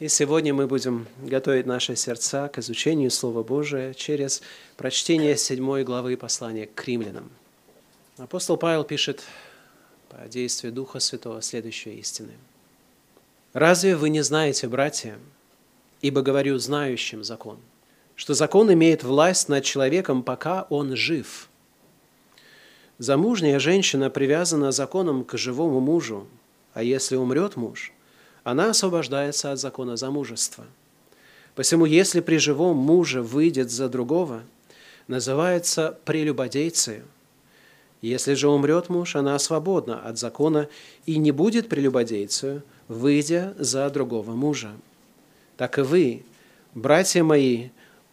И сегодня мы будем готовить наши сердца к изучению Слова Божия через прочтение седьмой главы послания к римлянам. Апостол Павел пишет по действию Духа Святого следующие истины. «Разве вы не знаете, братья, ибо говорю знающим закон, что закон имеет власть над человеком, пока он жив? Замужняя женщина привязана законом к живому мужу, а если умрет муж – она освобождается от закона замужества. Посему, если при живом муже выйдет за другого, называется прелюбодейцей. Если же умрет муж, она свободна от закона и не будет прелюбодейцею, выйдя за другого мужа. Так и вы, братья мои,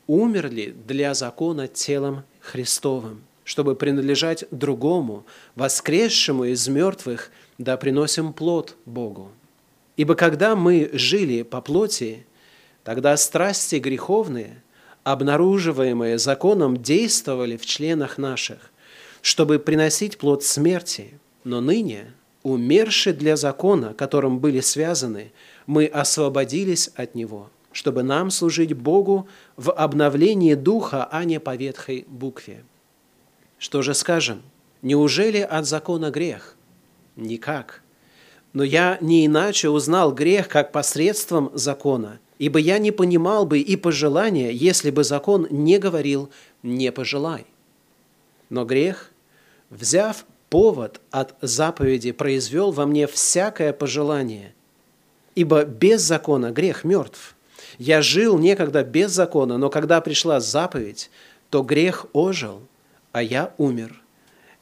умерли для закона телом Христовым, чтобы принадлежать другому, воскресшему из мертвых, да приносим плод Богу. Ибо когда мы жили по плоти, тогда страсти греховные, обнаруживаемые законом, действовали в членах наших, чтобы приносить плод смерти. Но ныне, умерши для закона, которым были связаны, мы освободились от него, чтобы нам служить Богу в обновлении духа, а не по ветхой букве. Что же скажем? Неужели от закона грех? Никак – но я не иначе узнал грех как посредством закона, ибо я не понимал бы и пожелания, если бы закон не говорил «не пожелай». Но грех, взяв повод от заповеди, произвел во мне всякое пожелание, ибо без закона грех мертв. Я жил некогда без закона, но когда пришла заповедь, то грех ожил, а я умер –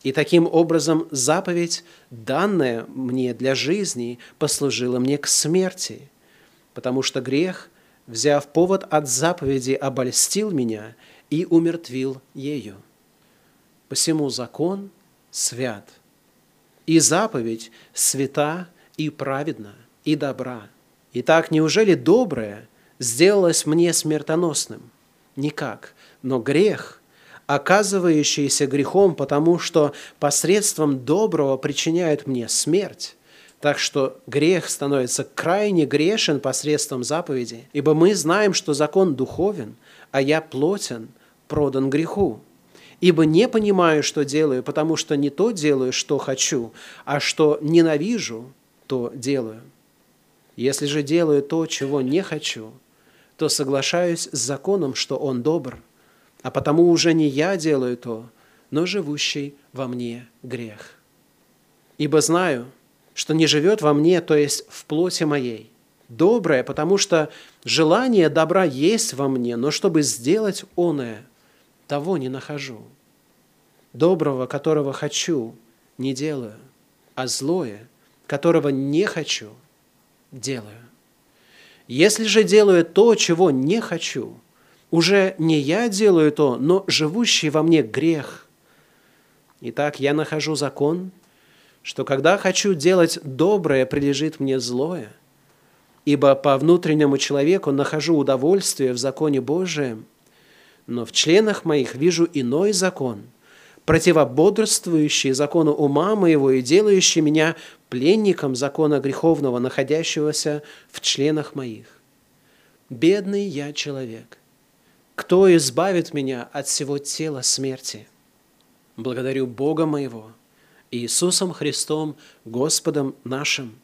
и таким образом заповедь, данная мне для жизни, послужила мне к смерти, потому что грех, взяв повод от заповеди, обольстил меня и умертвил ею. Посему закон свят, и заповедь свята и праведна, и добра. Итак, неужели доброе сделалось мне смертоносным? Никак, но грех – оказывающийся грехом, потому что посредством доброго причиняют мне смерть. Так что грех становится крайне грешен посредством заповеди, ибо мы знаем, что закон духовен, а я плотен, продан греху. Ибо не понимаю, что делаю, потому что не то делаю, что хочу, а что ненавижу, то делаю. Если же делаю то, чего не хочу, то соглашаюсь с законом, что он добр – а потому уже не я делаю то, но живущий во мне грех. Ибо знаю, что не живет во мне, то есть в плоти моей, доброе, потому что желание добра есть во мне, но чтобы сделать оное, того не нахожу. Доброго, которого хочу, не делаю, а злое, которого не хочу, делаю. Если же делаю то, чего не хочу – уже не я делаю то, но живущий во мне грех. Итак, я нахожу закон, что когда хочу делать доброе, прилежит мне злое, ибо по внутреннему человеку нахожу удовольствие в законе Божием, но в членах моих вижу иной закон, противободрствующий закону ума моего и делающий меня пленником закона греховного, находящегося в членах моих. Бедный я человек – кто избавит меня от всего тела смерти? Благодарю Бога моего, Иисусом Христом, Господом нашим.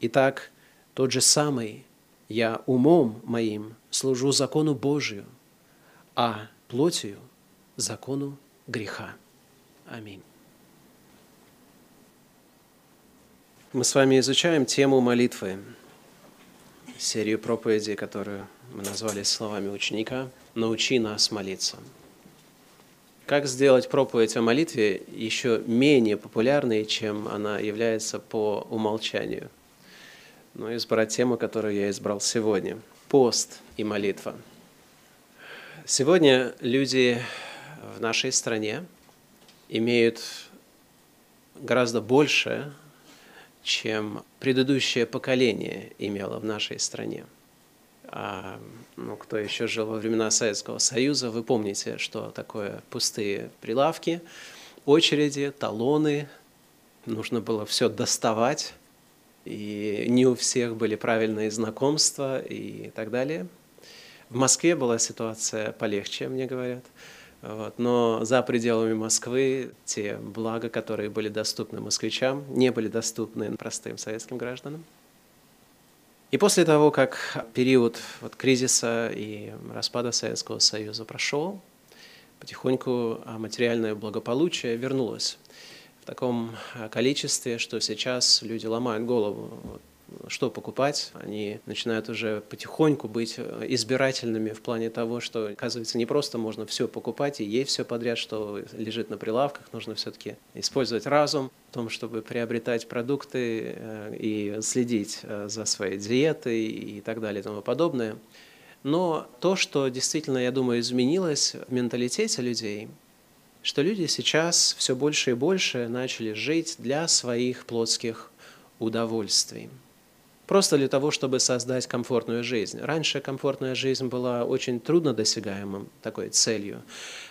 Итак, тот же самый, я умом моим служу закону Божию, а плотью – закону греха. Аминь. Мы с вами изучаем тему молитвы, серию проповедей, которую мы назвали словами ученика – научи нас молиться. Как сделать проповедь о молитве еще менее популярной, чем она является по умолчанию? Ну, избрать тему, которую я избрал сегодня. Пост и молитва. Сегодня люди в нашей стране имеют гораздо больше, чем предыдущее поколение имело в нашей стране. А, ну, кто еще жил во времена Советского Союза, вы помните, что такое пустые прилавки, очереди, талоны, нужно было все доставать, и не у всех были правильные знакомства и так далее. В Москве была ситуация полегче, мне говорят. Вот. Но за пределами Москвы те блага, которые были доступны москвичам, не были доступны простым советским гражданам. И после того, как период вот, кризиса и распада Советского Союза прошел, потихоньку а, материальное благополучие вернулось в таком а, количестве, что сейчас люди ломают голову, что покупать. Они начинают уже потихоньку быть э, избирательными в плане того, что, оказывается, не просто можно все покупать и есть все подряд, что лежит на прилавках. Нужно все-таки использовать разум в том, чтобы приобретать продукты э, и следить э, за своей диетой и так далее и тому подобное. Но то, что действительно, я думаю, изменилось в менталитете людей, что люди сейчас все больше и больше начали жить для своих плотских удовольствий просто для того, чтобы создать комфортную жизнь. Раньше комфортная жизнь была очень трудно досягаемым такой целью.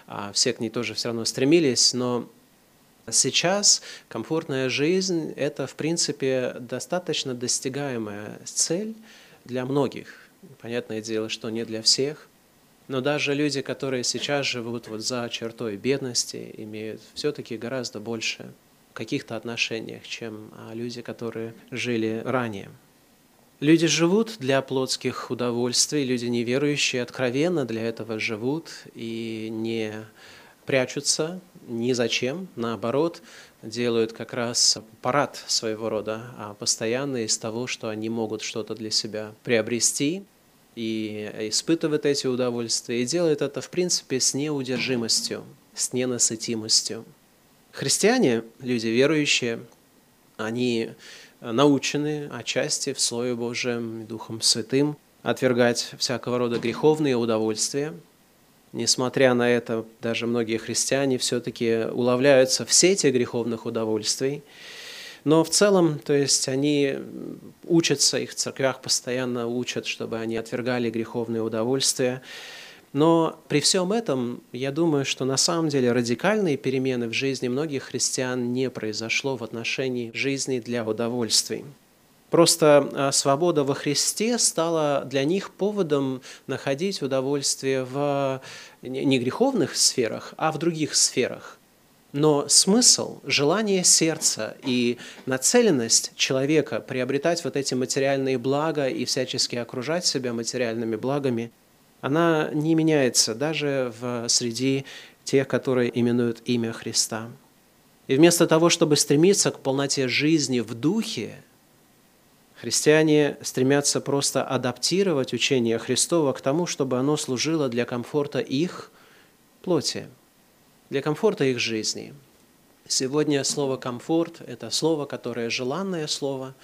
А все к ней тоже все равно стремились, но Сейчас комфортная жизнь – это, в принципе, достаточно достигаемая цель для многих. Понятное дело, что не для всех. Но даже люди, которые сейчас живут вот за чертой бедности, имеют все-таки гораздо больше каких-то отношениях, чем а, люди, которые жили ранее. Люди живут для плотских удовольствий, люди неверующие откровенно для этого живут и не прячутся ни зачем, наоборот, делают как раз парад своего рода, а постоянно из того, что они могут что-то для себя приобрести и испытывают эти удовольствия, и делают это, в принципе, с неудержимостью, с ненасытимостью. Христиане, люди верующие, они научены отчасти в Слове Божьем Духом Святым отвергать всякого рода греховные удовольствия. Несмотря на это, даже многие христиане все-таки уловляются в сети греховных удовольствий. Но в целом, то есть они учатся, их в церквях постоянно учат, чтобы они отвергали греховные удовольствия. Но при всем этом, я думаю, что на самом деле радикальные перемены в жизни многих христиан не произошло в отношении жизни для удовольствий. Просто а, свобода во Христе стала для них поводом находить удовольствие в не греховных сферах, а в других сферах. Но смысл, желание сердца и нацеленность человека приобретать вот эти материальные блага и всячески окружать себя материальными благами – она не меняется даже в среди тех, которые именуют имя Христа. И вместо того, чтобы стремиться к полноте жизни в духе, христиане стремятся просто адаптировать учение Христова к тому, чтобы оно служило для комфорта их плоти, для комфорта их жизни. Сегодня слово «комфорт» – это слово, которое желанное слово.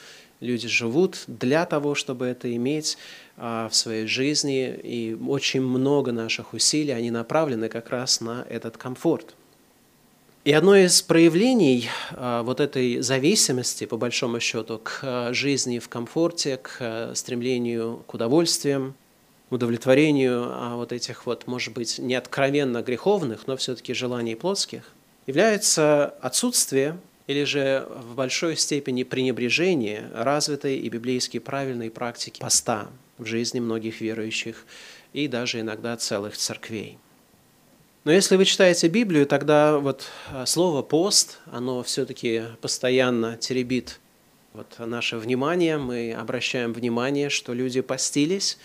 Люди живут для того, чтобы это иметь, в своей жизни, и очень много наших усилий, они направлены как раз на этот комфорт. И одно из проявлений а, вот этой зависимости, по большому счету, к а, жизни в комфорте, к стремлению к удовольствиям, удовлетворению вот этих вот, может быть, не откровенно греховных, но все-таки желаний плотских, является отсутствие или же в большой степени пренебрежение развитой и библейски правильной практики поста, в жизни многих верующих и даже иногда целых церквей. Но если вы читаете Библию, тогда вот а, слово «пост», оно все-таки постоянно теребит вот наше внимание. Мы обращаем внимание, что люди постились,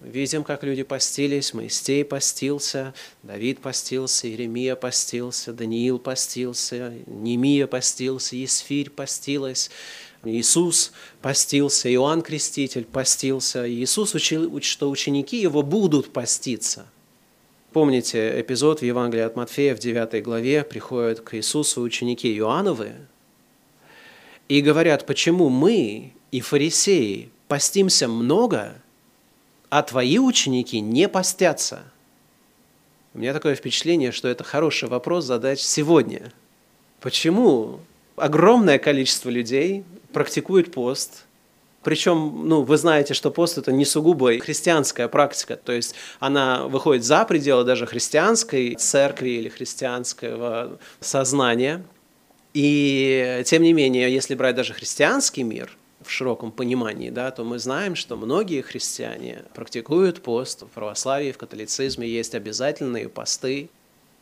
Видим, как люди постились, Моисей постился, Давид постился, Иеремия постился, Даниил постился, Немия постился, Есфирь постилась, Иисус постился, Иоанн Креститель постился. Иисус учил, что ученики его будут поститься. Помните эпизод в Евангелии от Матфея в 9 главе приходят к Иисусу ученики Иоанновы и говорят, почему мы и фарисеи постимся много, а твои ученики не постятся. У меня такое впечатление, что это хороший вопрос задать сегодня. Почему огромное количество людей практикует пост. Причем, ну, вы знаете, что пост – это не сугубо христианская практика, то есть она выходит за пределы даже христианской церкви или христианского сознания. И тем не менее, если брать даже христианский мир, в широком понимании, да, то мы знаем, что многие христиане практикуют пост. В православии, в католицизме есть обязательные посты.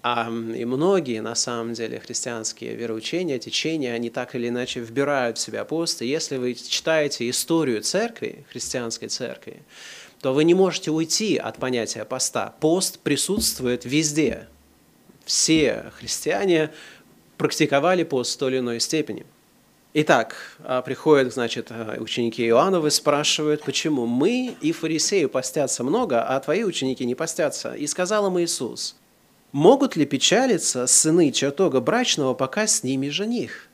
А, и многие, на самом деле, христианские вероучения, течения, они так или иначе вбирают в себя пост. Если вы читаете историю церкви, христианской церкви, то вы не можете уйти от понятия поста. Пост присутствует везде. Все христиане практиковали пост в той или иной степени. Итак, а, приходят, значит, а, ученики Иоанновы, спрашивают, почему мы и фарисеи постятся много, а твои ученики не постятся. И сказал им Иисус, могут ли печалиться сыны чертога брачного, пока с ними жених?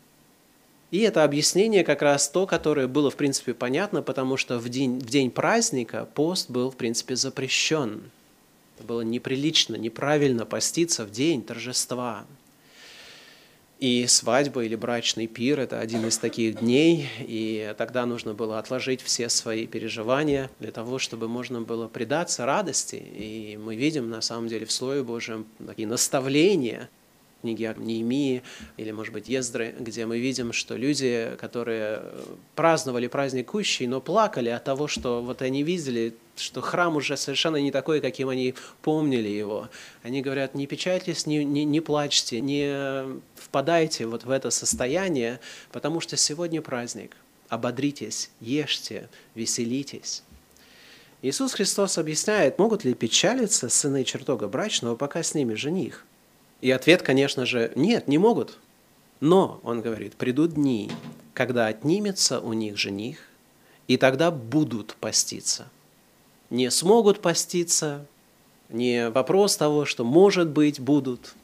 И это объяснение как раз то, которое было, в принципе, понятно, потому что в день, в день праздника пост был, в принципе, запрещен. Это было неприлично, неправильно поститься в день торжества. И свадьба или брачный пир – это один из таких дней, и тогда нужно было отложить все свои переживания для того, чтобы можно было предаться радости. И мы видим, на самом деле, в Слове Божьем такие наставления – книги Неемии или, может быть, Ездры, где мы видим, что люди, которые праздновали праздник Кущей, но плакали от того, что вот они видели, что храм уже совершенно не такой, каким они помнили его. Они говорят, не печальтесь, не, не, не плачьте, не впадайте вот в это состояние, потому что сегодня праздник. Ободритесь, ешьте, веселитесь. Иисус Христос объясняет, могут ли печалиться сыны чертога брачного, пока с ними жених. И ответ, конечно же, нет, не могут. Но, он говорит, придут дни, когда отнимется у них жених, и тогда будут поститься. Не смогут поститься, не вопрос того, что, может быть, будут,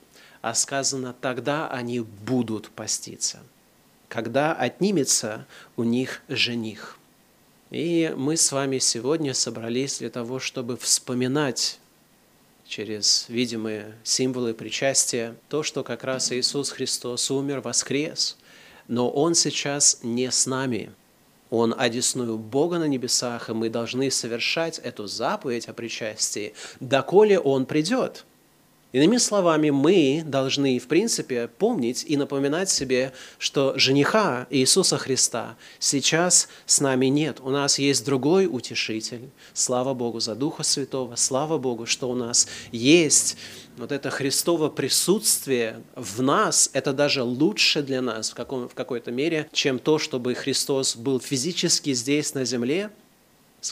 а сказано, тогда они будут поститься, когда отнимется у них жених. И мы с вами сегодня собрались для того, чтобы вспоминать через видимые символы причастия, то, что как раз Иисус Христос умер, воскрес, но Он сейчас не с нами. Он одесную Бога на небесах, и мы должны совершать эту заповедь о причастии, доколе Он придет – Иными словами, мы должны, в принципе, помнить и напоминать себе, что жениха Иисуса Христа сейчас с нами нет. У нас есть другой утешитель. Слава Богу за Духа Святого. Слава Богу, что у нас есть вот это Христово присутствие в нас, это даже лучше для нас в, каком, в какой-то мере, чем то, чтобы Христос был физически здесь на земле,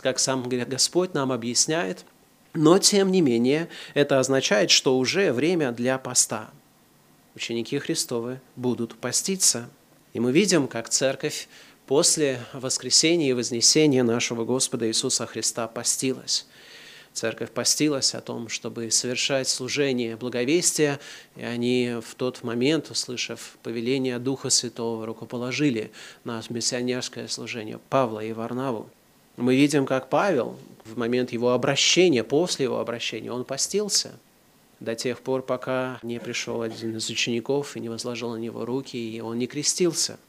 как сам Господь нам объясняет – но, тем не менее, это означает, что уже время для поста. Ученики Христовы будут поститься. И мы видим, как церковь после воскресения и вознесения нашего Господа Иисуса Христа постилась. Церковь постилась о том, чтобы совершать служение благовестия, и они в тот момент, услышав повеление Духа Святого, рукоположили на миссионерское служение Павла и Варнаву. Мы видим, как Павел в момент его обращения, после его обращения, он постился до тех пор, пока не пришел один из учеников и не возложил на него руки, и он не крестился –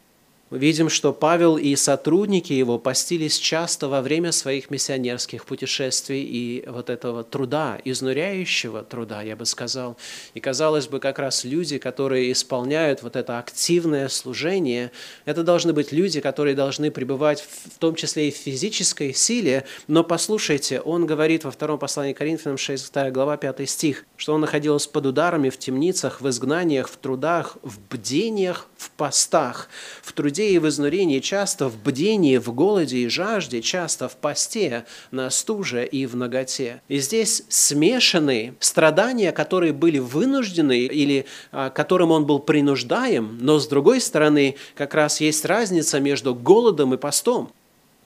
мы видим, что Павел и сотрудники его постились часто во время своих миссионерских путешествий и вот этого труда, изнуряющего труда, я бы сказал. И, казалось бы, как раз люди, которые исполняют вот это активное служение, это должны быть люди, которые должны пребывать в том числе и в физической силе. Но послушайте, он говорит во втором послании к Коринфянам 6 глава 5 стих, что он находился под ударами в темницах, в изгнаниях, в трудах, в бдениях, в постах, в труде и в изнурении, часто в бдении, в голоде и жажде, часто в посте, на стуже и в ноготе. И здесь смешаны страдания, которые были вынуждены или а, которым он был принуждаем, но с другой стороны как раз есть разница между голодом и постом.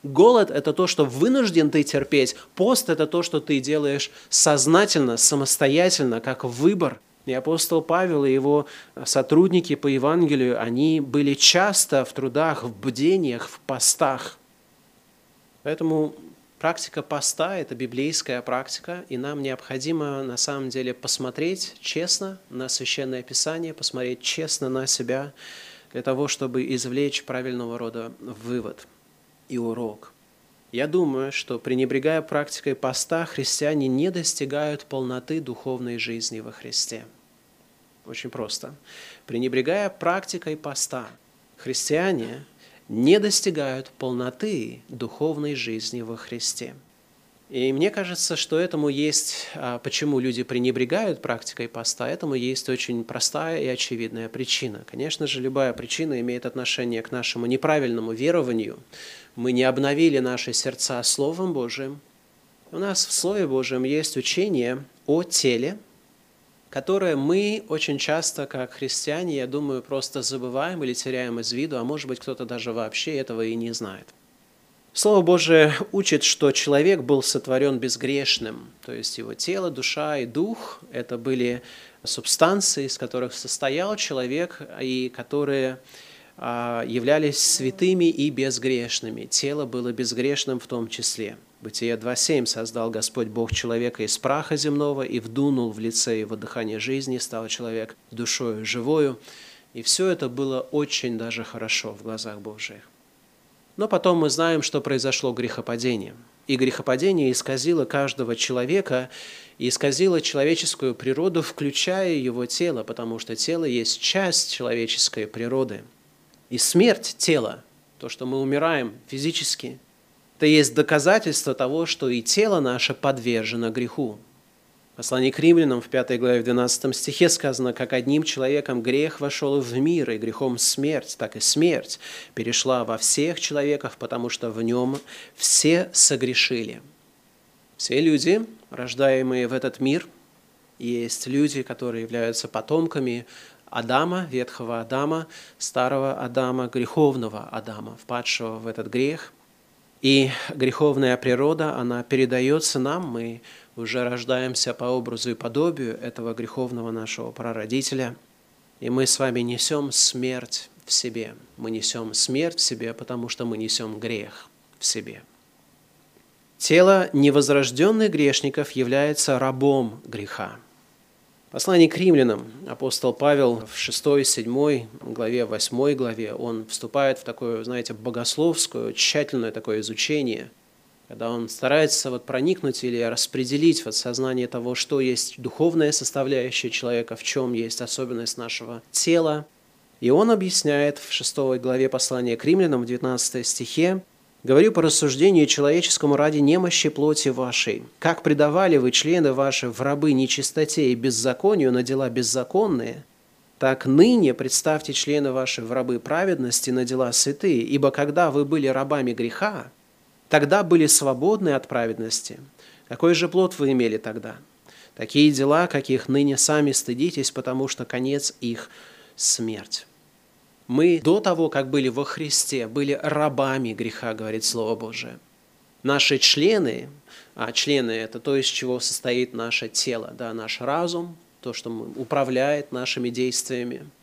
Голод – это то, что вынужден ты терпеть. Пост – это то, что ты делаешь сознательно, самостоятельно, как выбор. И апостол Павел и его сотрудники по Евангелию, они были часто в трудах, в бдениях, в постах. Поэтому практика поста – это библейская практика, и нам необходимо на самом деле посмотреть честно на Священное Писание, посмотреть честно на себя, для того, чтобы извлечь правильного рода вывод и урок. Я думаю, что пренебрегая практикой поста, христиане не достигают полноты духовной жизни во Христе – очень просто. Пренебрегая практикой поста, христиане не достигают полноты духовной жизни во Христе. И мне кажется, что этому есть, а, почему люди пренебрегают практикой поста, этому есть очень простая и очевидная причина. Конечно же, любая причина имеет отношение к нашему неправильному верованию. Мы не обновили наши сердца Словом Божиим. У нас в Слове Божьем есть учение о теле, которое мы очень часто, как христиане, я думаю, просто забываем или теряем из виду, а может быть, кто-то даже вообще этого и не знает. Слово Божие учит, что человек был сотворен безгрешным, то есть его тело, душа и дух – это были субстанции, из которых состоял человек и которые являлись святыми и безгрешными. Тело было безгрешным в том числе. Бытие 2.7 «Создал Господь Бог человека из праха земного и вдунул в лице его дыхание жизни, стал человек душою живою». И все это было очень даже хорошо в глазах Божьих. Но потом мы знаем, что произошло грехопадение. И грехопадение исказило каждого человека, и исказило человеческую природу, включая его тело, потому что тело есть часть человеческой природы. И смерть тела, то, что мы умираем физически, это есть доказательство того, что и тело наше подвержено греху. Послание к римлянам в 5 главе в 12 стихе сказано, как одним человеком грех вошел в мир, и грехом смерть, так и смерть перешла во всех человеков, потому что в нем все согрешили. Все люди, рождаемые в этот мир, есть люди, которые являются потомками Адама, ветхого Адама, старого Адама, греховного Адама, впадшего в этот грех. И греховная природа, она передается нам, мы уже рождаемся по образу и подобию этого греховного нашего прародителя, и мы с вами несем смерть в себе. Мы несем смерть в себе, потому что мы несем грех в себе. Тело невозрожденных грешников является рабом греха. Послание к римлянам апостол Павел в 6-7 главе, 8 главе, он вступает в такое, знаете, богословское, тщательное такое изучение – когда он старается вот проникнуть или распределить вот сознание того, что есть духовная составляющая человека, в чем есть особенность нашего тела. И он объясняет в 6 главе послания к римлянам, в 19 стихе, «Говорю по рассуждению человеческому ради немощи плоти вашей. Как предавали вы члены ваши в рабы нечистоте и беззаконию на дела беззаконные, так ныне представьте члены ваши в рабы праведности на дела святые, ибо когда вы были рабами греха, тогда были свободны от праведности. Какой же плод вы имели тогда? Такие дела, каких ныне сами стыдитесь, потому что конец их – смерть. Мы до того, как были во Христе, были рабами греха, говорит Слово Божие. Наши члены, а члены – это то, из чего состоит наше тело, да, наш разум, то, что управляет нашими действиями –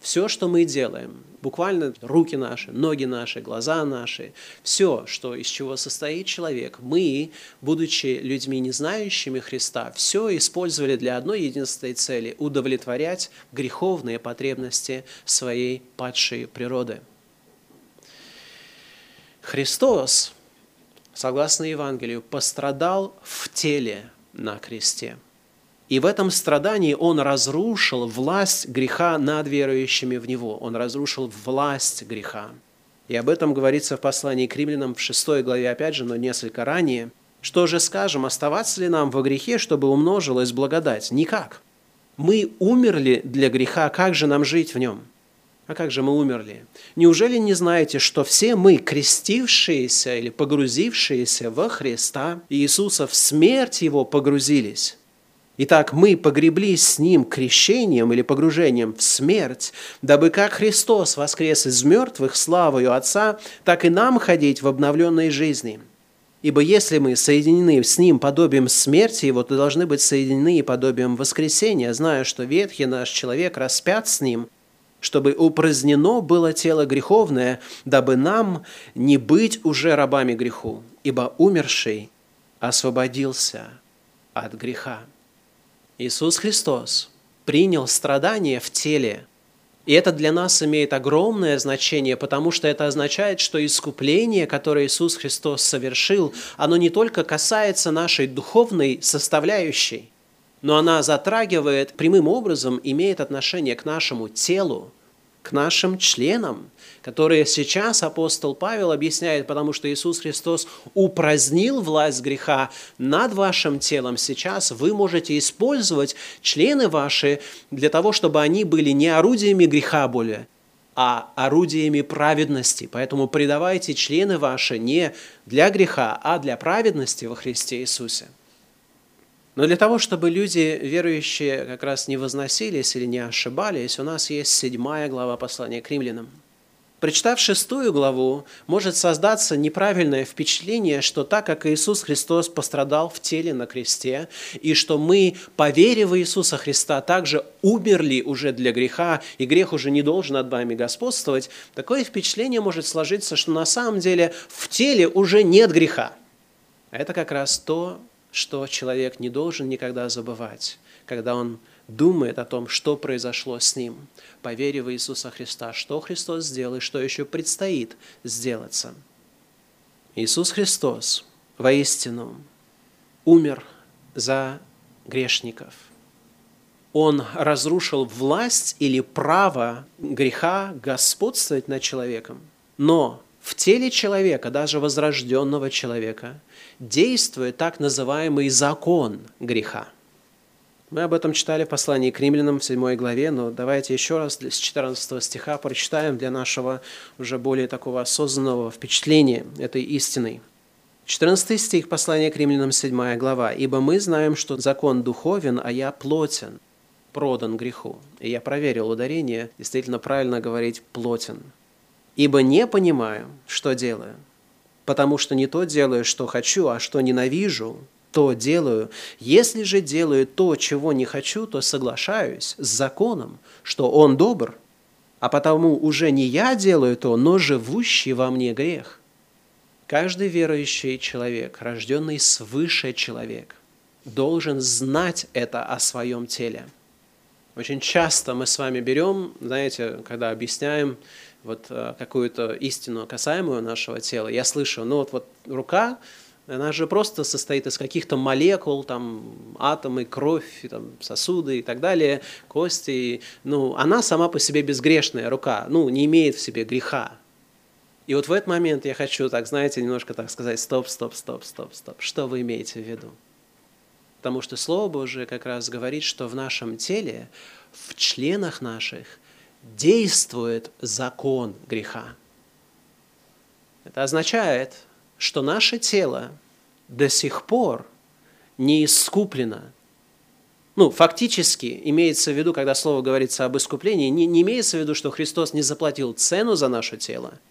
все, что мы делаем, буквально руки наши, ноги наши, глаза наши, все, что, из чего состоит человек, мы, будучи людьми, не знающими Христа, все использовали для одной единственной цели – удовлетворять греховные потребности своей падшей природы. Христос, согласно Евангелию, пострадал в теле на кресте – и в этом страдании Он разрушил власть греха над верующими в Него. Он разрушил власть греха. И об этом говорится в послании к римлянам в 6 главе, опять же, но несколько ранее. Что же скажем, оставаться ли нам во грехе, чтобы умножилась благодать? Никак. Мы умерли для греха, как же нам жить в нем? А как же мы умерли? Неужели не знаете, что все мы, крестившиеся или погрузившиеся во Христа Иисуса, в смерть Его погрузились? Итак, мы погреблись с Ним крещением или погружением в смерть, дабы как Христос воскрес из мертвых славою Отца, так и нам ходить в обновленной жизни. Ибо если мы соединены с Ним подобием смерти Его, то должны быть соединены и подобием воскресения, зная, что ветхий наш человек распят с Ним, чтобы упразднено было тело греховное, дабы нам не быть уже рабами греху, ибо умерший освободился от греха. Иисус Христос принял страдания в теле. И это для нас имеет огромное значение, потому что это означает, что искупление, которое Иисус Христос совершил, оно не только касается нашей духовной составляющей, но она затрагивает прямым образом, имеет отношение к нашему телу, к нашим членам, которые сейчас апостол Павел объясняет, потому что Иисус Христос упразднил власть греха над вашим телом. Сейчас вы можете использовать члены ваши для того, чтобы они были не орудиями греха более, а орудиями праведности. Поэтому предавайте члены ваши не для греха, а для праведности во Христе Иисусе. Но для того, чтобы люди, верующие, как раз не возносились или не ошибались, у нас есть седьмая глава послания к римлянам. Прочитав шестую главу, может создаться неправильное впечатление, что так как Иисус Христос пострадал в теле на кресте, и что мы, поверив в Иисуса Христа, также умерли уже для греха, и грех уже не должен над вами господствовать, такое впечатление может сложиться, что на самом деле в теле уже нет греха. Это как раз то, что человек не должен никогда забывать, когда он думает о том, что произошло с ним, поверив в Иисуса Христа, что Христос сделал и что еще предстоит сделаться. Иисус Христос воистину умер за грешников. Он разрушил власть или право греха господствовать над человеком. Но в теле человека, даже возрожденного человека, действует так называемый закон греха. Мы об этом читали в послании к римлянам в 7 главе, но давайте еще раз с 14 стиха прочитаем для нашего уже более такого осознанного впечатления этой истиной. 14 стих послания к римлянам, 7 глава. «Ибо мы знаем, что закон духовен, а я плотен, продан греху». И я проверил ударение, действительно правильно говорить «плотен» ибо не понимаю, что делаю, потому что не то делаю, что хочу, а что ненавижу, то делаю. Если же делаю то, чего не хочу, то соглашаюсь с законом, что он добр, а потому уже не я делаю то, но живущий во мне грех. Каждый верующий человек, рожденный свыше человек, должен знать это о своем теле. Очень часто мы с вами берем, знаете, когда объясняем вот э, какую-то истину касаемую нашего тела, я слышу, ну вот, вот рука, она же просто состоит из каких-то молекул, там, атомы, кровь, там, сосуды и так далее, кости. Ну, она сама по себе безгрешная рука, ну, не имеет в себе греха. И вот в этот момент я хочу, так, знаете, немножко так сказать, стоп, стоп, стоп, стоп, стоп. Что вы имеете в виду? Потому что Слово Божие как раз говорит, что в нашем теле, в членах наших – действует закон греха. Это означает, что наше тело до сих пор не искуплено. Ну, фактически имеется в виду, когда слово говорится об искуплении, не, не имеется в виду, что Христос не заплатил цену за наше тело –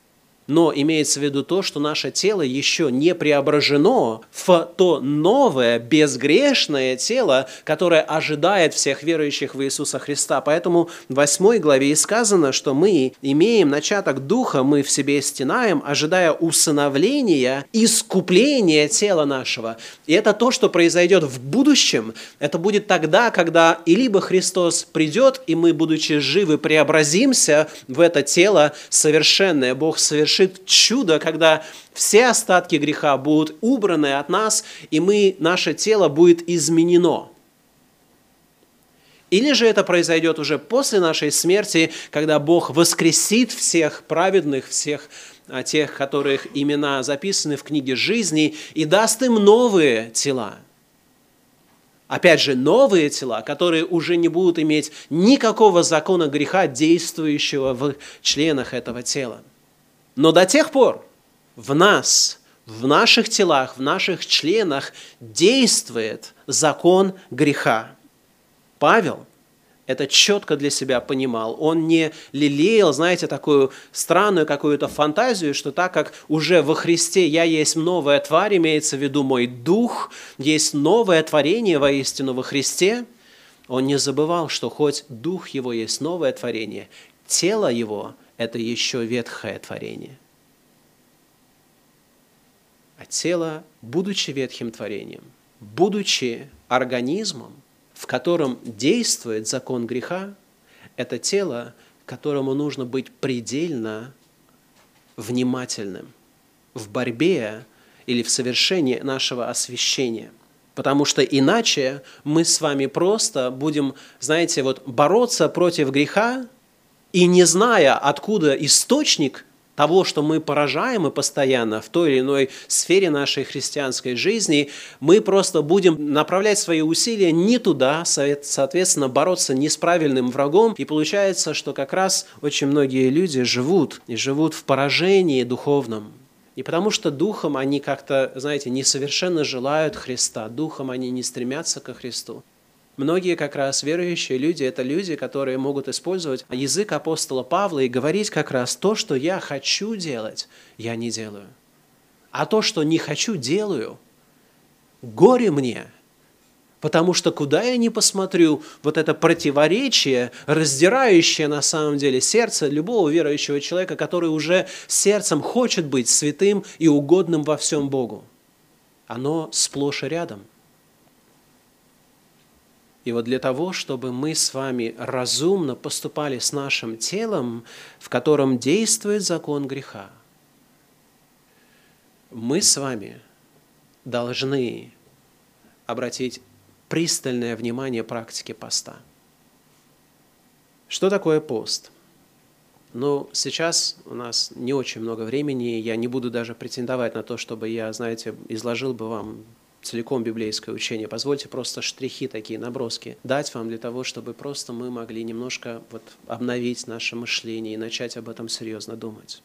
но имеется в виду то, что наше тело еще не преображено в то новое, безгрешное тело, которое ожидает всех верующих в Иисуса Христа. Поэтому в 8 главе и сказано, что мы имеем начаток Духа, мы в себе стенаем, ожидая усыновления, искупления тела нашего. И это то, что произойдет в будущем. Это будет тогда, когда и либо Христос придет, и мы, будучи живы, преобразимся в это тело совершенное. Бог совершенный совершит чудо, когда все остатки греха будут убраны от нас, и мы, наше тело будет изменено. Или же это произойдет уже после нашей смерти, когда Бог воскресит всех праведных, всех а, тех, которых имена записаны в книге жизни, и даст им новые тела. Опять же, новые тела, которые уже не будут иметь никакого закона греха, действующего в членах этого тела. Но до тех пор в нас, в наших телах, в наших членах действует закон греха. Павел это четко для себя понимал. Он не лелеял, знаете, такую странную какую-то фантазию, что так как уже во Христе я есть новая тварь, имеется в виду мой дух, есть новое творение воистину во Христе, он не забывал, что хоть дух его есть новое творение, тело его – это еще ветхое творение. А тело, будучи ветхим творением, будучи организмом, в котором действует закон греха, это тело, которому нужно быть предельно внимательным в борьбе или в совершении нашего освящения. Потому что иначе мы с вами просто будем, знаете, вот бороться против греха, И не зная, откуда источник того, что мы поражаем и постоянно в той или иной сфере нашей христианской жизни, мы просто будем направлять свои усилия не туда, соответственно, бороться не с правильным врагом. И получается, что как раз очень многие люди живут и живут в поражении духовном. И потому что духом они как-то, знаете, несовершенно желают Христа, духом они не стремятся ко Христу. Многие как раз верующие люди – это люди, которые могут использовать язык апостола Павла и говорить как раз то, что я хочу делать, я не делаю. А то, что не хочу, делаю. Горе мне – Потому что куда я ни посмотрю, вот это противоречие, раздирающее на самом деле сердце любого верующего человека, который уже сердцем хочет быть святым и угодным во всем Богу, оно сплошь и рядом – и вот для того, чтобы мы с вами разумно поступали с нашим телом, в котором действует закон греха, мы с вами должны обратить пристальное внимание практике поста. Что такое пост? Ну, сейчас у нас не очень много времени, я не буду даже претендовать на то, чтобы я, знаете, изложил бы вам целиком библейское учение. Позвольте просто штрихи такие, наброски дать вам для того, чтобы просто мы могли немножко вот обновить наше мышление и начать об этом серьезно думать.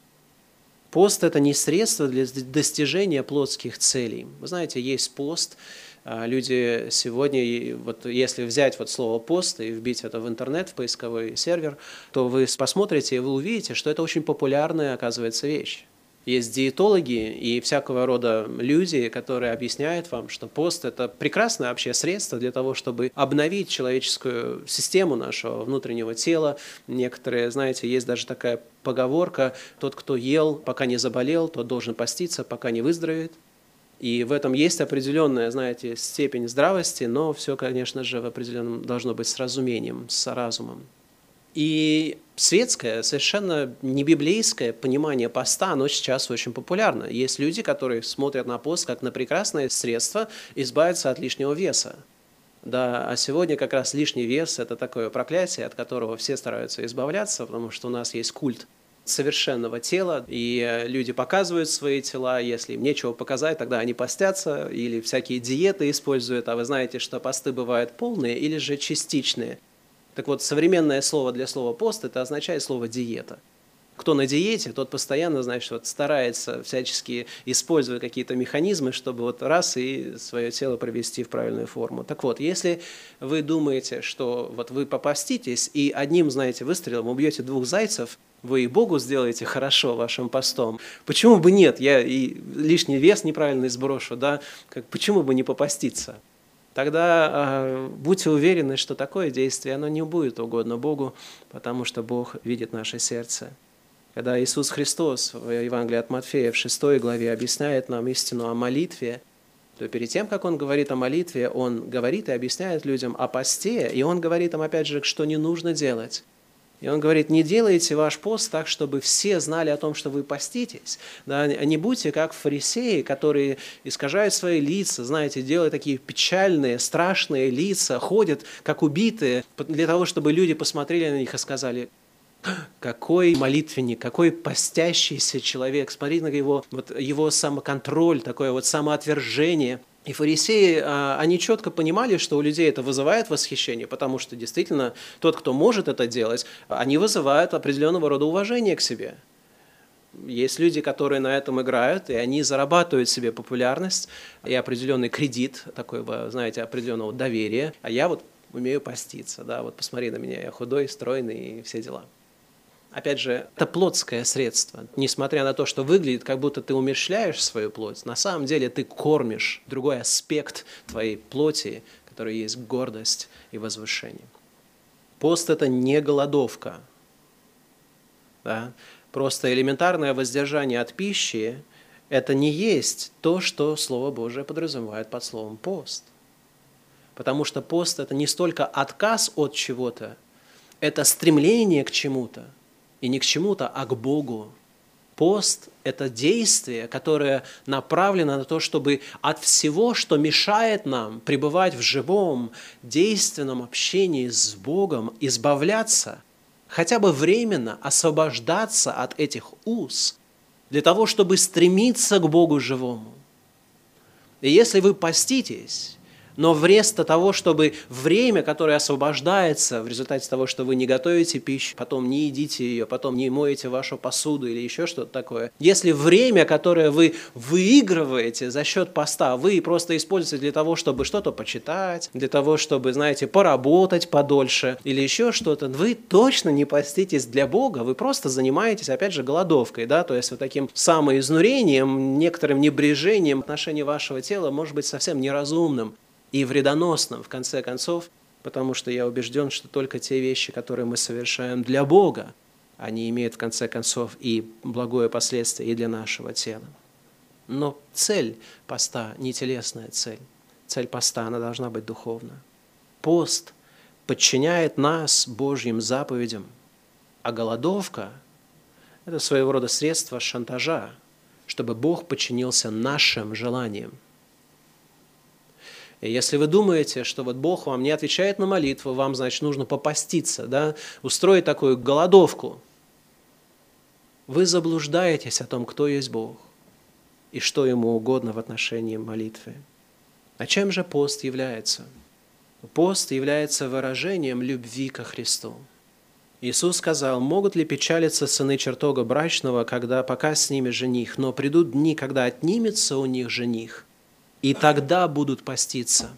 Пост – это не средство для достижения плотских целей. Вы знаете, есть пост, а, люди сегодня, вот если взять вот слово пост и вбить это в интернет, в поисковой сервер, то вы посмотрите и вы увидите, что это очень популярная, оказывается, вещь. Есть диетологи и всякого рода люди, которые объясняют вам, что пост – это прекрасное вообще средство для того, чтобы обновить человеческую систему нашего внутреннего тела. Некоторые, знаете, есть даже такая поговорка «тот, кто ел, пока не заболел, тот должен поститься, пока не выздоровеет». И в этом есть определенная, знаете, степень здравости, но все, конечно же, в определенном должно быть с разумением, с разумом. И светское, совершенно не библейское понимание поста, оно сейчас очень популярно. Есть люди, которые смотрят на пост как на прекрасное средство избавиться от лишнего веса. Да, а сегодня как раз лишний вес – это такое проклятие, от которого все стараются избавляться, потому что у нас есть культ совершенного тела, и люди показывают свои тела, если им нечего показать, тогда они постятся, или всякие диеты используют, а вы знаете, что посты бывают полные или же частичные – так вот, современное слово для слова пост – это означает слово диета. Кто на диете, тот постоянно, значит, вот старается всячески использовать какие-то механизмы, чтобы вот раз и свое тело привести в правильную форму. Так вот, если вы думаете, что вот вы попаститесь и одним, знаете, выстрелом убьете двух зайцев, вы и Богу сделаете хорошо вашим постом. Почему бы нет? Я и лишний вес неправильно сброшу, да? Как, почему бы не попаститься? Тогда э, будьте уверены, что такое действие, оно не будет угодно Богу, потому что Бог видит наше сердце. Когда Иисус Христос в Евангелии от Матфея в 6 главе объясняет нам истину о молитве, то перед тем, как Он говорит о молитве, Он говорит и объясняет людям о посте, и Он говорит им, опять же, что не нужно делать. И он говорит, не делайте ваш пост так, чтобы все знали о том, что вы поститесь. Да, не будьте как фарисеи, которые искажают свои лица, знаете, делают такие печальные, страшные лица, ходят как убитые, для того, чтобы люди посмотрели на них и сказали, какой молитвенник, какой постящийся человек. Смотри на его, вот, его самоконтроль, такое вот самоотвержение – и фарисеи, а, они четко понимали, что у людей это вызывает восхищение, потому что действительно тот, кто может это делать, они вызывают определенного рода уважение к себе. Есть люди, которые на этом играют, и они зарабатывают себе популярность и определенный кредит, такой, знаете, определенного доверия. А я вот умею поститься, да, вот посмотри на меня, я худой, стройный и все дела. Опять же, это плотское средство. Несмотря на то, что выглядит, как будто ты умерщвляешь свою плоть, на самом деле ты кормишь другой аспект твоей плоти, который есть гордость и возвышение. Пост – это не голодовка. Да? Просто элементарное воздержание от пищи – это не есть то, что Слово Божие подразумевает под словом «пост». Потому что пост – это не столько отказ от чего-то, это стремление к чему-то – и не к чему-то, а к Богу. Пост – это действие, которое направлено на то, чтобы от всего, что мешает нам пребывать в живом, действенном общении с Богом, избавляться. хотя бы временно освобождаться от этих уз, для того, чтобы стремиться к Богу живому. И если вы поститесь, но вместо того, чтобы время, которое освобождается в результате того, что вы не готовите пищу, потом не едите ее, потом не моете вашу посуду или еще что-то такое, если время, которое вы выигрываете за счет поста, вы просто используете для того, чтобы что-то почитать, для того, чтобы, знаете, поработать подольше или еще что-то, вы точно не поститесь для Бога, вы просто занимаетесь, опять же, голодовкой, да, то есть вот таким самоизнурением, некоторым небрежением отношения вашего тела может быть совсем неразумным и вредоносным, в конце концов, потому что я убежден, что только те вещи, которые мы совершаем для Бога, они имеют, в конце концов, и благое последствие и для нашего тела. Но цель поста не телесная цель. Цель поста, она должна быть духовна. Пост подчиняет нас Божьим заповедям, а голодовка – это своего рода средство шантажа, чтобы Бог подчинился нашим желаниям. И если вы думаете, что вот Бог вам не отвечает на молитву, вам, значит, нужно попаститься, да, устроить такую голодовку, вы заблуждаетесь о том, кто есть Бог и что Ему угодно в отношении молитвы. А чем же пост является? Пост является выражением любви ко Христу. Иисус сказал, могут ли печалиться сыны чертога брачного, когда пока с ними жених, но придут дни, когда отнимется у них жених – и тогда будут поститься.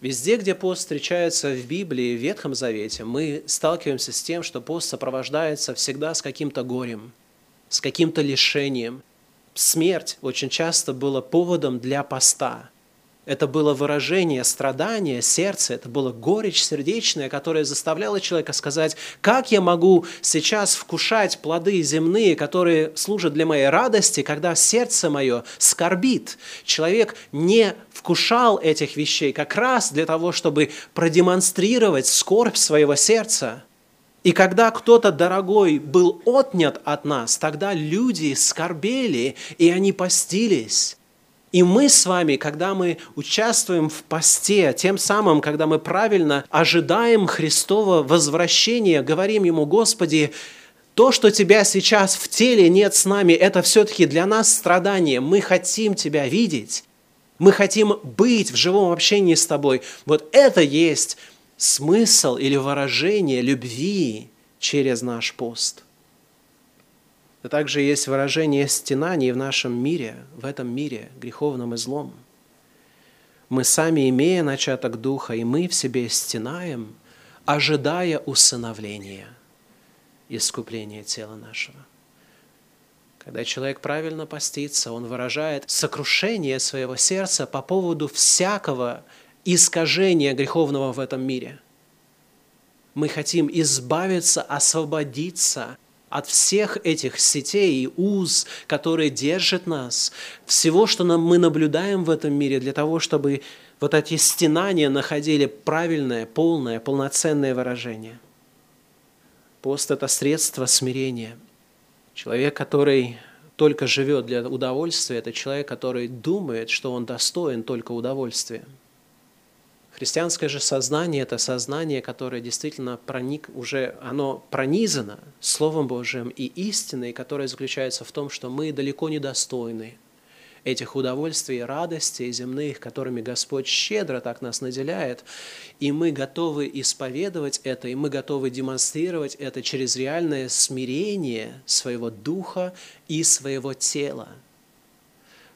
Везде, где пост встречается в Библии, в Ветхом Завете, мы сталкиваемся с тем, что пост сопровождается всегда с каким-то горем, с каким-то лишением. Смерть очень часто была поводом для поста. Это было выражение страдания сердца, это было горечь сердечная, которая заставляла человека сказать, как я могу сейчас вкушать плоды земные, которые служат для моей радости, когда сердце мое скорбит. Человек не вкушал этих вещей как раз для того, чтобы продемонстрировать скорбь своего сердца. И когда кто-то дорогой был отнят от нас, тогда люди скорбели, и они постились. И мы с вами, когда мы участвуем в посте, тем самым, когда мы правильно ожидаем Христова возвращения, говорим Ему, Господи, то, что Тебя сейчас в теле нет с нами, это все-таки для нас страдание. Мы хотим Тебя видеть. Мы хотим быть в живом общении с Тобой. Вот это есть смысл или выражение любви через наш пост – но также есть выражение стенаний в нашем мире, в этом мире, греховном и злом. Мы сами, имея начаток Духа, и мы в себе стенаем, ожидая усыновления, искупления тела нашего. Когда человек правильно постится, он выражает сокрушение своего сердца по поводу всякого искажения греховного в этом мире. Мы хотим избавиться, освободиться от всех этих сетей и уз, которые держат нас, всего, что нам, мы наблюдаем в этом мире, для того, чтобы вот эти стенания находили правильное, полное, полноценное выражение. Пост – это средство смирения. Человек, который только живет для удовольствия, это человек, который думает, что он достоин только удовольствия – Христианское же сознание – это сознание, которое действительно проник, уже оно пронизано Словом Божьим и истиной, которая заключается в том, что мы далеко не достойны этих удовольствий и радостей земных, которыми Господь щедро так нас наделяет, и мы готовы исповедовать это, и мы готовы демонстрировать это через реальное смирение своего духа и своего тела –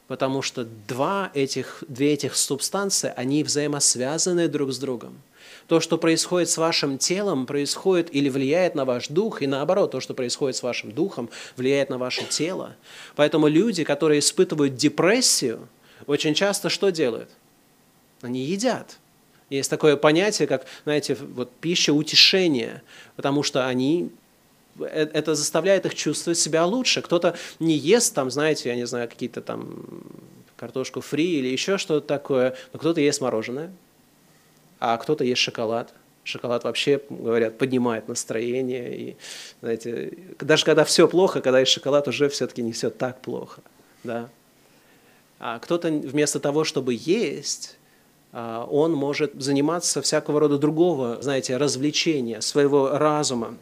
потому что два этих, две этих субстанции, они взаимосвязаны друг с другом. То, что происходит с вашим телом, происходит или влияет на ваш дух, и наоборот, то, что происходит с вашим духом, влияет на ваше тело. Поэтому люди, которые испытывают депрессию, очень часто что делают? Они едят. Есть такое понятие, как, знаете, вот пища утешения, потому что они это заставляет их чувствовать себя лучше. Кто-то не ест там, знаете, я не знаю, какие-то там картошку фри или еще что-то такое, но кто-то ест мороженое, а кто-то ест шоколад. Шоколад вообще, говорят, поднимает настроение. И, знаете, даже когда все плохо, когда есть шоколад, уже все-таки не все так плохо. Да? А кто-то вместо того, чтобы есть, а, он может заниматься всякого рода другого, знаете, развлечения своего разума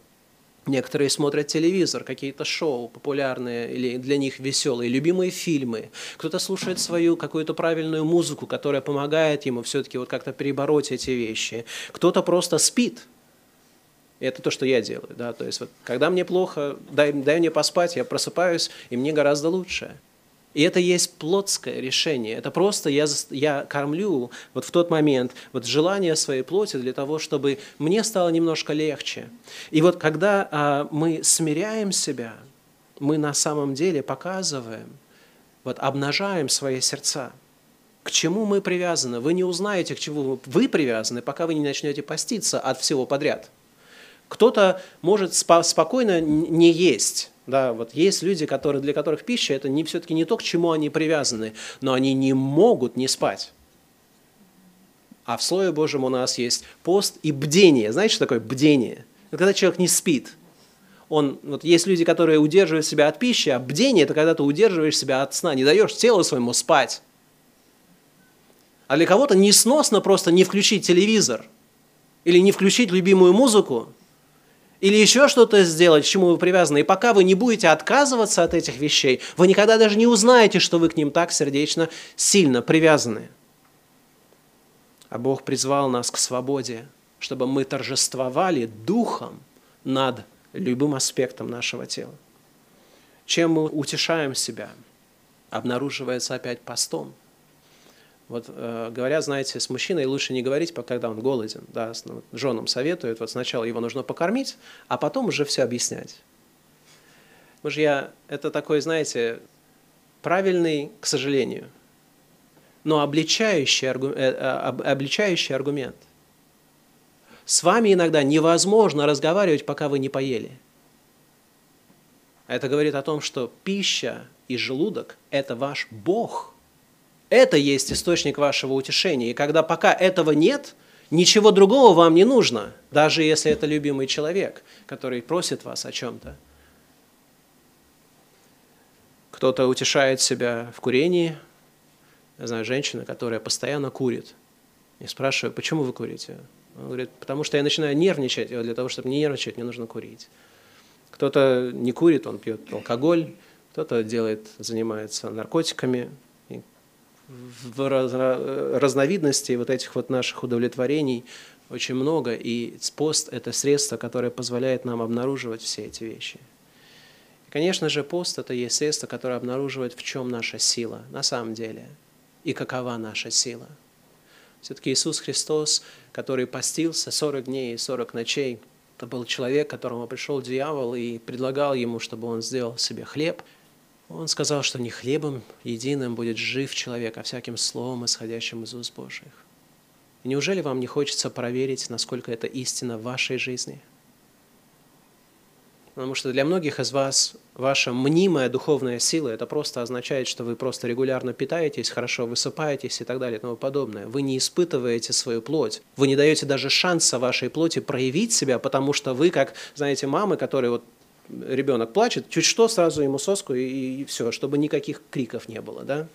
Некоторые смотрят телевизор, какие-то шоу популярные или для них веселые, любимые фильмы. Кто-то слушает свою какую-то правильную музыку, которая помогает ему все-таки вот как-то перебороть эти вещи. Кто-то просто спит. И это то, что я делаю. Да? То есть вот, когда мне плохо, дай, дай мне поспать, я просыпаюсь, и мне гораздо лучше. И это есть плотское решение. Это просто я, я кормлю вот в тот момент вот желание своей плоти для того, чтобы мне стало немножко легче. И вот когда а, мы смиряем себя, мы на самом деле показываем, вот обнажаем свои сердца. К чему мы привязаны? Вы не узнаете, к чему вы привязаны, пока вы не начнете поститься от всего подряд. Кто-то может спокойно не есть, да, вот есть люди, которые, для которых пища это не, все-таки не то, к чему они привязаны, но они не могут не спать. А в Слове Божьем у нас есть пост и бдение. Знаете, что такое бдение? Это когда человек не спит. Он, вот есть люди, которые удерживают себя от пищи, а бдение – это когда ты удерживаешь себя от сна, не даешь телу своему спать. А для кого-то несносно просто не включить телевизор или не включить любимую музыку – или еще что-то сделать, к чему вы привязаны. И пока вы не будете отказываться от этих вещей, вы никогда даже не узнаете, что вы к ним так сердечно, сильно привязаны. А Бог призвал нас к свободе, чтобы мы торжествовали духом над любым аспектом нашего тела. Чем мы утешаем себя, обнаруживается опять постом – вот э, говорят, знаете, с мужчиной лучше не говорить, когда он голоден. Да, с, ну, женам советуют, вот сначала его нужно покормить, а потом уже все объяснять. Мужья, это такой, знаете, правильный, к сожалению, но обличающий, аргу, э, э, обличающий аргумент. С вами иногда невозможно разговаривать, пока вы не поели. Это говорит о том, что пища и желудок – это ваш Бог – это есть источник вашего утешения. И когда пока этого нет, ничего другого вам не нужно, даже если это любимый человек, который просит вас о чем-то. Кто-то утешает себя в курении. Я знаю женщина, которая постоянно курит. И спрашиваю, почему вы курите? Он говорит, потому что я начинаю нервничать, и для того, чтобы не нервничать, мне нужно курить. Кто-то не курит, он пьет алкоголь, кто-то делает, занимается наркотиками, в разновидностей вот этих вот наших удовлетворений очень много, и пост – это средство, которое позволяет нам обнаруживать все эти вещи. И, конечно же, пост – это есть средство, которое обнаруживает, в чем наша сила на самом деле, и какова наша сила. Все-таки Иисус Христос, который постился 40 дней и 40 ночей, это был человек, которому пришел дьявол и предлагал ему, чтобы он сделал себе хлеб – он сказал, что не хлебом единым будет жив человек, а всяким словом, исходящим из уст Божьих. Неужели вам не хочется проверить, насколько это истина в вашей жизни? Потому что для многих из вас ваша мнимая духовная сила, это просто означает, что вы просто регулярно питаетесь, хорошо высыпаетесь и так далее и тому подобное. Вы не испытываете свою плоть. Вы не даете даже шанса вашей плоти проявить себя, потому что вы, как, знаете, мамы, которые вот ребенок плачет, чуть что, сразу ему соску и, и все, чтобы никаких криков не было, да?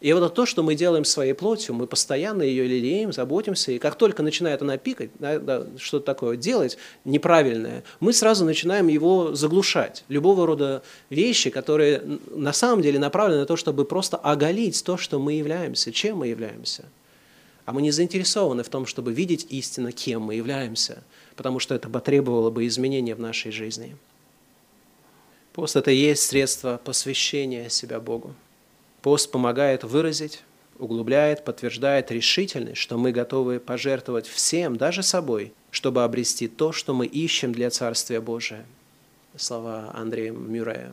И вот это то, что мы делаем своей плотью, мы постоянно ее лелеем, заботимся, и как только начинает она пикать, да, да, что-то такое делать неправильное, мы сразу начинаем его заглушать. Любого рода вещи, которые на самом деле направлены на то, чтобы просто оголить то, что мы являемся, чем мы являемся. А мы не заинтересованы в том, чтобы видеть истинно, кем мы являемся, потому что это потребовало бы изменения в нашей жизни. Пост – это и есть средство посвящения себя Богу. Пост помогает выразить, углубляет, подтверждает решительность, что мы готовы пожертвовать всем, даже собой, чтобы обрести то, что мы ищем для Царствия Божия. Слова Андрея Мюррея.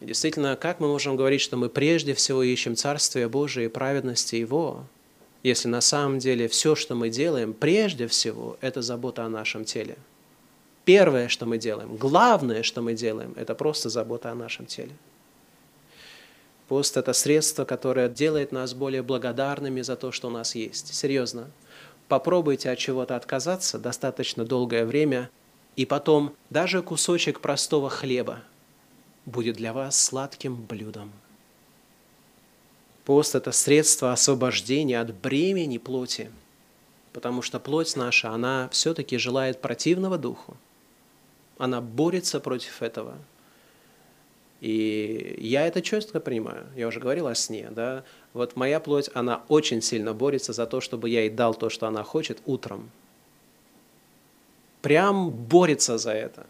Действительно, как мы можем говорить, что мы прежде всего ищем Царствие Божие и праведности Его, если на самом деле все, что мы делаем, прежде всего, это забота о нашем теле – первое, что мы делаем, главное, что мы делаем, это просто забота о нашем теле. Пост – это средство, которое делает нас более благодарными за то, что у нас есть. Серьезно. Попробуйте от чего-то отказаться достаточно долгое время, и потом даже кусочек простого хлеба будет для вас сладким блюдом. Пост – это средство освобождения от бремени плоти, потому что плоть наша, она все-таки желает противного духу. Она борется против этого. И я это четко понимаю. Я уже говорил о сне, да. Вот моя плоть, она очень сильно борется за то, чтобы я ей дал то, что она хочет утром. Прям борется за это.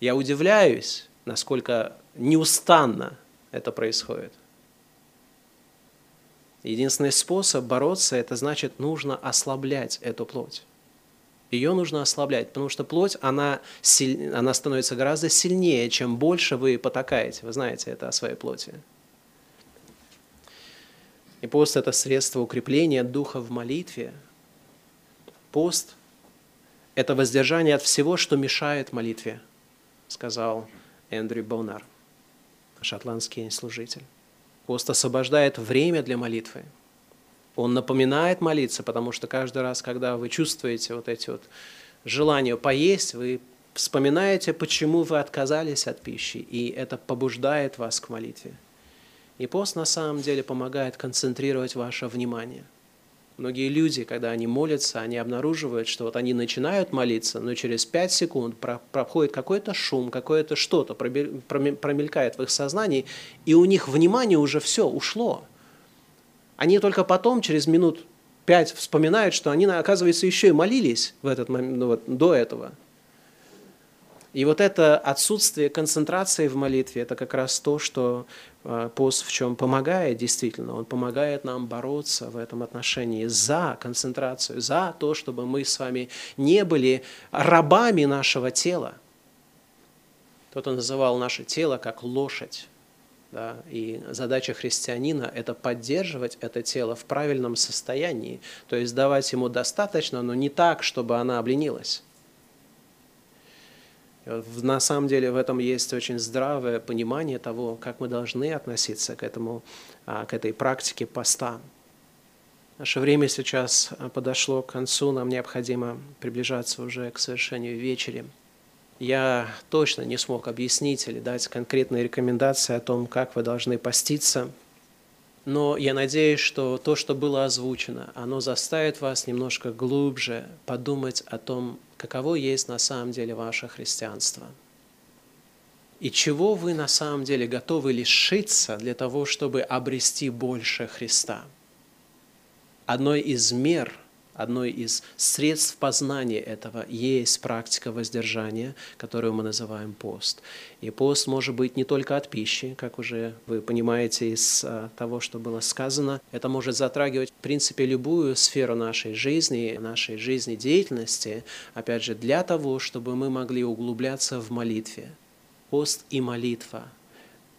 Я удивляюсь, насколько неустанно это происходит. Единственный способ бороться, это значит, нужно ослаблять эту плоть. Ее нужно ослаблять, потому что плоть, она, силь... она становится гораздо сильнее, чем больше вы потакаете. Вы знаете это о своей плоти. И пост – это средство укрепления духа в молитве. Пост – это воздержание от всего, что мешает молитве, сказал Эндрю Бонар, шотландский служитель. Пост освобождает время для молитвы. Он напоминает молиться, потому что каждый раз, когда вы чувствуете вот эти вот желания поесть, вы вспоминаете, почему вы отказались от пищи, и это побуждает вас к молитве. И пост на самом деле помогает концентрировать ваше внимание. Многие люди, когда они молятся, они обнаруживают, что вот они начинают молиться, но через пять секунд проходит какой-то шум, какое-то что-то промелькает в их сознании, и у них внимание уже все ушло. Они только потом, через минут пять, вспоминают, что они, оказывается, еще и молились в этот момент, ну, вот, до этого. И вот это отсутствие концентрации в молитве, это как раз то, что э, пост в чем помогает действительно. Он помогает нам бороться в этом отношении за концентрацию, за то, чтобы мы с вами не были рабами нашего тела. Кто-то называл наше тело как лошадь. Да, и задача христианина – это поддерживать это тело в правильном состоянии, то есть давать ему достаточно, но не так, чтобы она обленилась. На самом деле в этом есть очень здравое понимание того, как мы должны относиться к, этому, а, к этой практике поста. Наше время сейчас а, подошло к концу, нам необходимо приближаться уже к совершению вечери. Я точно не смог объяснить или дать конкретные рекомендации о том, как вы должны поститься, но я надеюсь, что то, что было озвучено, оно заставит вас немножко глубже подумать о том, каково есть на самом деле ваше христианство. И чего вы на самом деле готовы лишиться для того, чтобы обрести больше Христа. Одной из мер – Одной из средств познания этого есть практика воздержания, которую мы называем пост. И пост может быть не только от пищи, как уже вы понимаете из а, того, что было сказано. Это может затрагивать, в принципе, любую сферу нашей жизни, нашей жизнедеятельности, опять же, для того, чтобы мы могли углубляться в молитве. Пост и молитва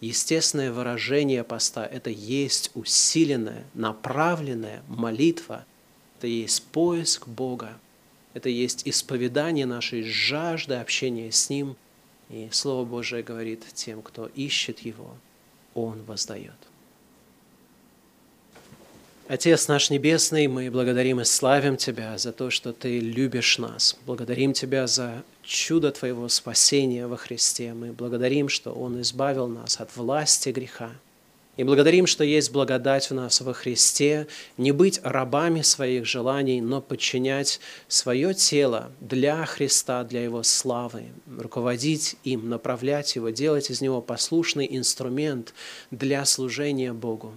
естественное выражение поста – это есть усиленная, направленная молитва это есть поиск Бога, это есть исповедание нашей жажды общения с Ним. И Слово Божие говорит тем, кто ищет Его, Он воздает. Отец наш Небесный, мы благодарим и славим Тебя за то, что Ты любишь нас. Благодарим Тебя за чудо Твоего спасения во Христе. Мы благодарим, что Он избавил нас от власти греха. И благодарим, что есть благодать в нас во Христе, не быть рабами своих желаний, но подчинять свое тело для Христа, для Его славы, руководить им, направлять его, делать из него послушный инструмент для служения Богу.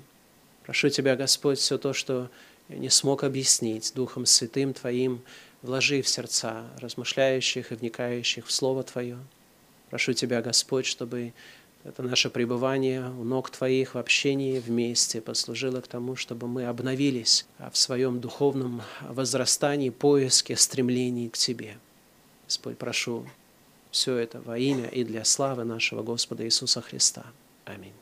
Прошу Тебя, Господь, все то, что я не смог объяснить Духом Святым Твоим, вложи в сердца размышляющих и вникающих в Слово Твое. Прошу Тебя, Господь, чтобы это наше пребывание у ног Твоих в общении вместе послужило к тому, чтобы мы обновились в своем духовном возрастании, поиске, стремлении к Тебе. Господь, прошу все это во имя и для славы нашего Господа Иисуса Христа. Аминь.